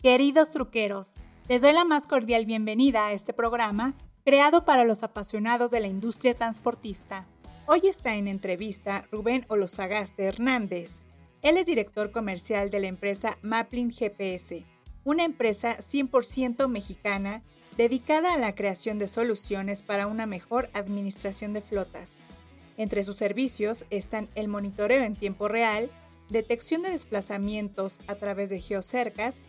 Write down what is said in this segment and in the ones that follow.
Queridos truqueros, les doy la más cordial bienvenida a este programa creado para los apasionados de la industria transportista. Hoy está en entrevista Rubén Olosagaste Hernández. Él es director comercial de la empresa Maplin GPS, una empresa 100% mexicana dedicada a la creación de soluciones para una mejor administración de flotas. Entre sus servicios están el monitoreo en tiempo real, detección de desplazamientos a través de geocercas,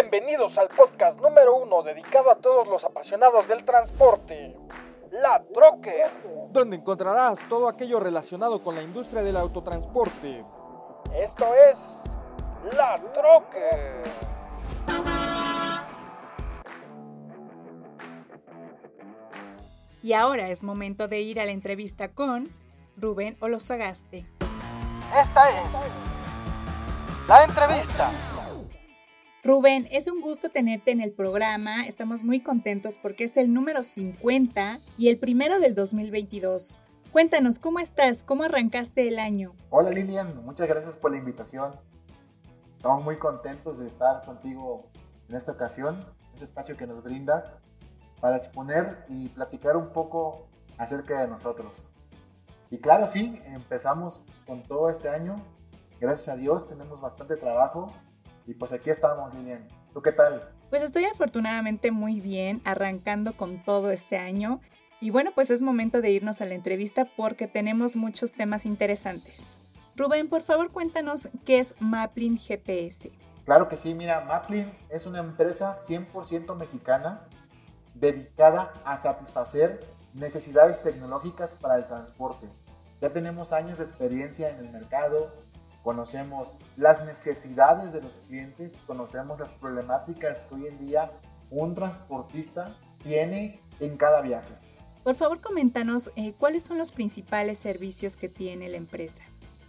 Bienvenidos al podcast número uno dedicado a todos los apasionados del transporte, La Troque, donde encontrarás todo aquello relacionado con la industria del autotransporte. Esto es La Troque. Y ahora es momento de ir a la entrevista con Rubén Olosagaste. Esta es la entrevista. Rubén, es un gusto tenerte en el programa. Estamos muy contentos porque es el número 50 y el primero del 2022. Cuéntanos, ¿cómo estás? ¿Cómo arrancaste el año? Hola Lilian, muchas gracias por la invitación. Estamos muy contentos de estar contigo en esta ocasión, ese espacio que nos brindas para exponer y platicar un poco acerca de nosotros. Y claro, sí, empezamos con todo este año. Gracias a Dios tenemos bastante trabajo y pues aquí estamos, Lilian. ¿Tú qué tal? Pues estoy afortunadamente muy bien, arrancando con todo este año. Y bueno, pues es momento de irnos a la entrevista porque tenemos muchos temas interesantes. Rubén, por favor cuéntanos qué es Maplin GPS. Claro que sí, mira, Maplin es una empresa 100% mexicana dedicada a satisfacer necesidades tecnológicas para el transporte. Ya tenemos años de experiencia en el mercado, conocemos las necesidades de los clientes, conocemos las problemáticas que hoy en día un transportista tiene en cada viaje. Por favor, coméntanos eh, cuáles son los principales servicios que tiene la empresa.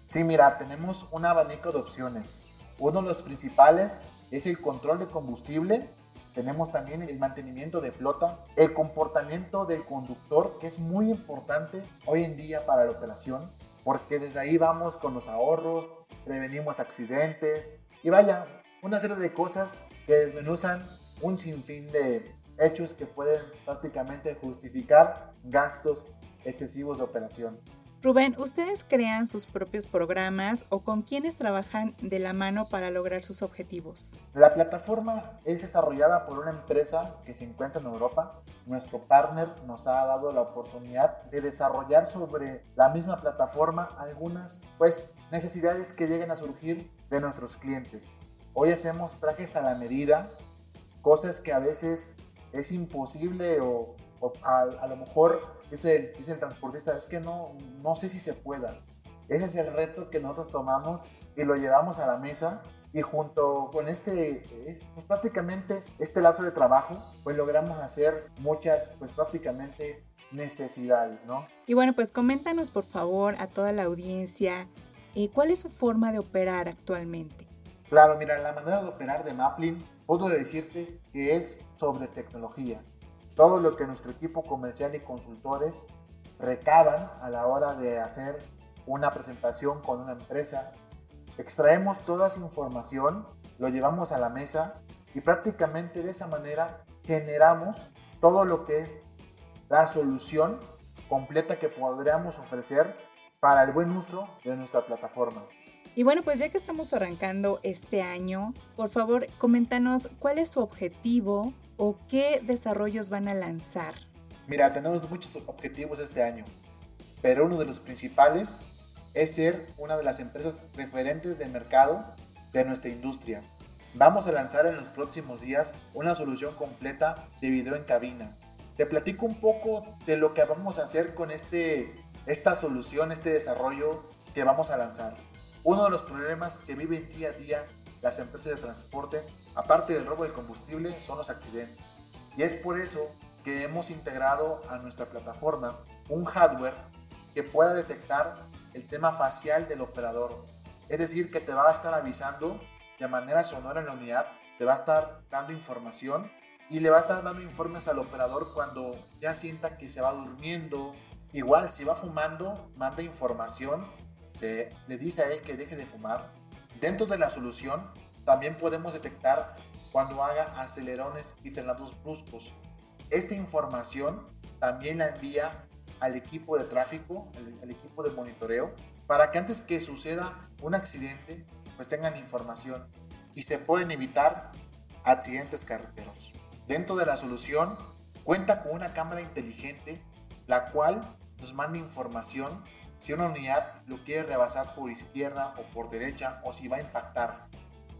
Sí, mira, tenemos un abanico de opciones. Uno de los principales es el control de combustible. Tenemos también el mantenimiento de flota, el comportamiento del conductor, que es muy importante hoy en día para la operación porque desde ahí vamos con los ahorros, prevenimos accidentes y vaya, una serie de cosas que desmenuzan un sinfín de hechos que pueden prácticamente justificar gastos excesivos de operación. Rubén, ¿ustedes crean sus propios programas o con quiénes trabajan de la mano para lograr sus objetivos? La plataforma es desarrollada por una empresa que se encuentra en Europa. Nuestro partner nos ha dado la oportunidad de desarrollar sobre la misma plataforma algunas pues, necesidades que lleguen a surgir de nuestros clientes. Hoy hacemos trajes a la medida, cosas que a veces es imposible o, a, a lo mejor dice, dice el transportista, es que no, no sé si se pueda. Ese es el reto que nosotros tomamos y lo llevamos a la mesa y junto con este, pues prácticamente este lazo de trabajo, pues logramos hacer muchas, pues prácticamente necesidades, ¿no? Y bueno, pues coméntanos por favor a toda la audiencia, eh, ¿cuál es su forma de operar actualmente? Claro, mira, la manera de operar de Maplin, puedo decirte que es sobre tecnología todo lo que nuestro equipo comercial y consultores recaban a la hora de hacer una presentación con una empresa. Extraemos toda esa información, lo llevamos a la mesa y prácticamente de esa manera generamos todo lo que es la solución completa que podríamos ofrecer para el buen uso de nuestra plataforma. Y bueno, pues ya que estamos arrancando este año, por favor, coméntanos cuál es su objetivo o qué desarrollos van a lanzar? Mira, tenemos muchos objetivos este año, pero uno de los principales es ser una de las empresas referentes del mercado de nuestra industria. Vamos a lanzar en los próximos días una solución completa de video en cabina. Te platico un poco de lo que vamos a hacer con este esta solución, este desarrollo que vamos a lanzar. Uno de los problemas que viven día a día las empresas de transporte, aparte del robo del combustible, son los accidentes. Y es por eso que hemos integrado a nuestra plataforma un hardware que pueda detectar el tema facial del operador. Es decir, que te va a estar avisando de manera sonora en la unidad, te va a estar dando información y le va a estar dando informes al operador cuando ya sienta que se va durmiendo. Igual, si va fumando, manda información, le dice a él que deje de fumar. Dentro de la solución, también podemos detectar cuando haga acelerones y frenados bruscos. Esta información también la envía al equipo de tráfico, al, equipo de monitoreo, para que antes que suceda un accidente, pues tengan información y se pueden evitar accidentes carreteros. Dentro de la solución cuenta con una cámara inteligente, la cual nos manda información si una unidad lo quiere rebasar por izquierda o por derecha o si va a impactar.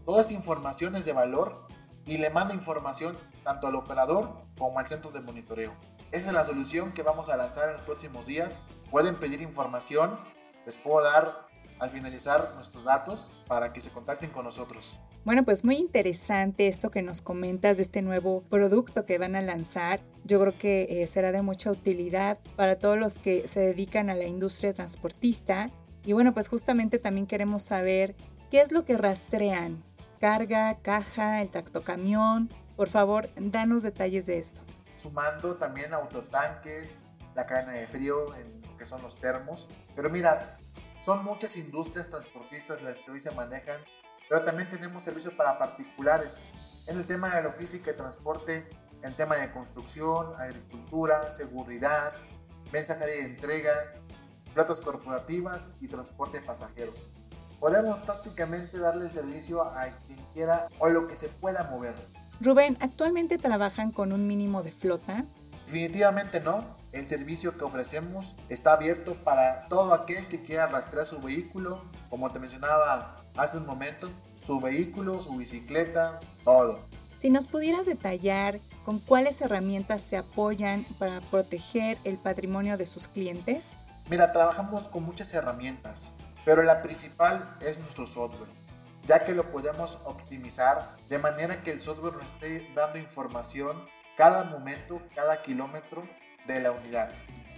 Toda esta información es de valor y le manda información tanto al operador como al centro de monitoreo. Esa es la solución que vamos a lanzar en los próximos días. Pueden pedir información, les puedo dar al finalizar nuestros datos para que se contacten con nosotros. Bueno, pues muy interesante esto que nos comentas de este nuevo producto que van a lanzar. Yo creo que eh, será de mucha utilidad para todos los que se dedican a la industria transportista. Y bueno, pues justamente también queremos saber qué es lo que rastrean. Carga, caja, el tractocamión. Por favor, danos detalles de esto sumando también autotanques, la cadena de frío, en lo que son los termos. Pero mira, son muchas industrias transportistas las que hoy se manejan, pero también tenemos servicios para particulares. En el tema de logística y transporte, en tema de construcción, agricultura, seguridad, mensajería de entrega, flotas corporativas y transporte de pasajeros. Podemos prácticamente darle el servicio a quien quiera o lo que se pueda mover. Rubén, ¿actualmente trabajan con un mínimo de flota? Definitivamente no. El servicio que ofrecemos está abierto para todo aquel que quiera rastrear su vehículo, como te mencionaba hace un momento, su vehículo, su bicicleta, todo. Si nos pudieras detallar con cuáles herramientas se apoyan para proteger el patrimonio de sus clientes. Mira, trabajamos con muchas herramientas, pero la principal es nuestro software ya que lo podemos optimizar de manera que el software nos esté dando información cada momento, cada kilómetro de la unidad.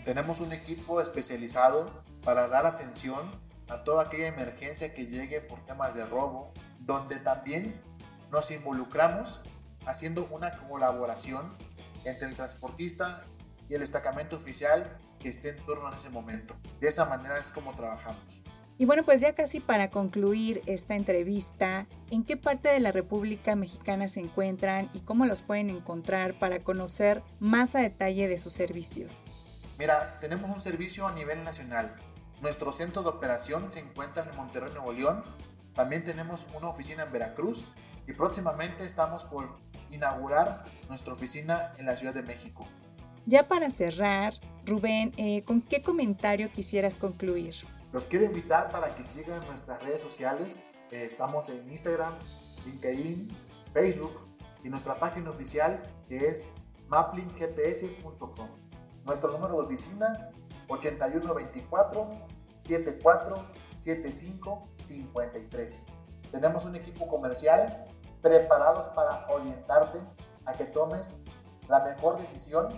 Tenemos un equipo especializado para dar atención a toda aquella emergencia que llegue por temas de robo, donde también nos involucramos haciendo una colaboración entre el transportista y el destacamento oficial que esté en turno en ese momento. De esa manera es como trabajamos. Y bueno, pues ya casi para concluir esta entrevista, ¿en qué parte de la República Mexicana se encuentran y cómo los pueden encontrar para conocer más a detalle de sus servicios? Mira, tenemos un servicio a nivel nacional. Nuestro centro de operación se encuentra en Monterrey, Nuevo León. También tenemos una oficina en Veracruz y próximamente estamos por inaugurar nuestra oficina en la Ciudad de México. Ya para cerrar, Rubén, eh, ¿con qué comentario quisieras concluir? Los quiero invitar para que sigan nuestras redes sociales. Eh, estamos en Instagram, LinkedIn, Facebook y nuestra página oficial que es maplingps.com. Nuestro número de oficina 8124 7475 53. Tenemos un equipo comercial preparados para orientarte a que tomes la mejor decisión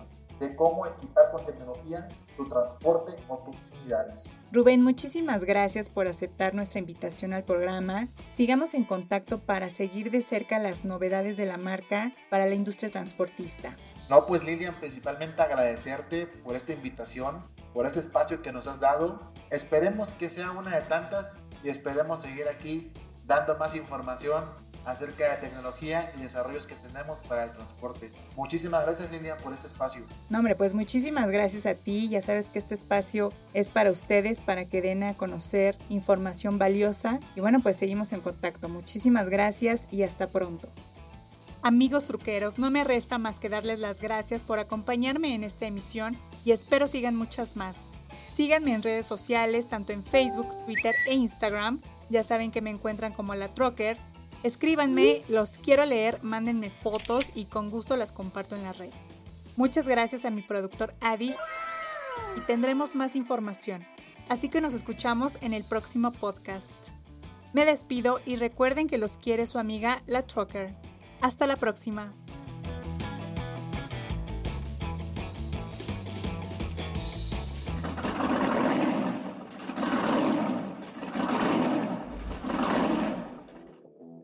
de cómo equipar con tecnología tu transporte o tus unidades. Rubén, muchísimas gracias por aceptar nuestra invitación al programa. Sigamos en contacto para seguir de cerca las novedades de la marca para la industria transportista. No, pues Lilian, principalmente agradecerte por esta invitación, por este espacio que nos has dado. Esperemos que sea una de tantas y esperemos seguir aquí dando más información acerca de la tecnología y desarrollos que tenemos para el transporte. Muchísimas gracias Lilian por este espacio. No hombre, pues muchísimas gracias a ti. Ya sabes que este espacio es para ustedes, para que den a conocer información valiosa. Y bueno, pues seguimos en contacto. Muchísimas gracias y hasta pronto. Amigos truqueros, no me resta más que darles las gracias por acompañarme en esta emisión y espero sigan muchas más. Síganme en redes sociales, tanto en Facebook, Twitter e Instagram. Ya saben que me encuentran como la Trocker Escríbanme, los quiero leer, mándenme fotos y con gusto las comparto en la red. Muchas gracias a mi productor Adi y tendremos más información. Así que nos escuchamos en el próximo podcast. Me despido y recuerden que los quiere su amiga La Trucker. Hasta la próxima.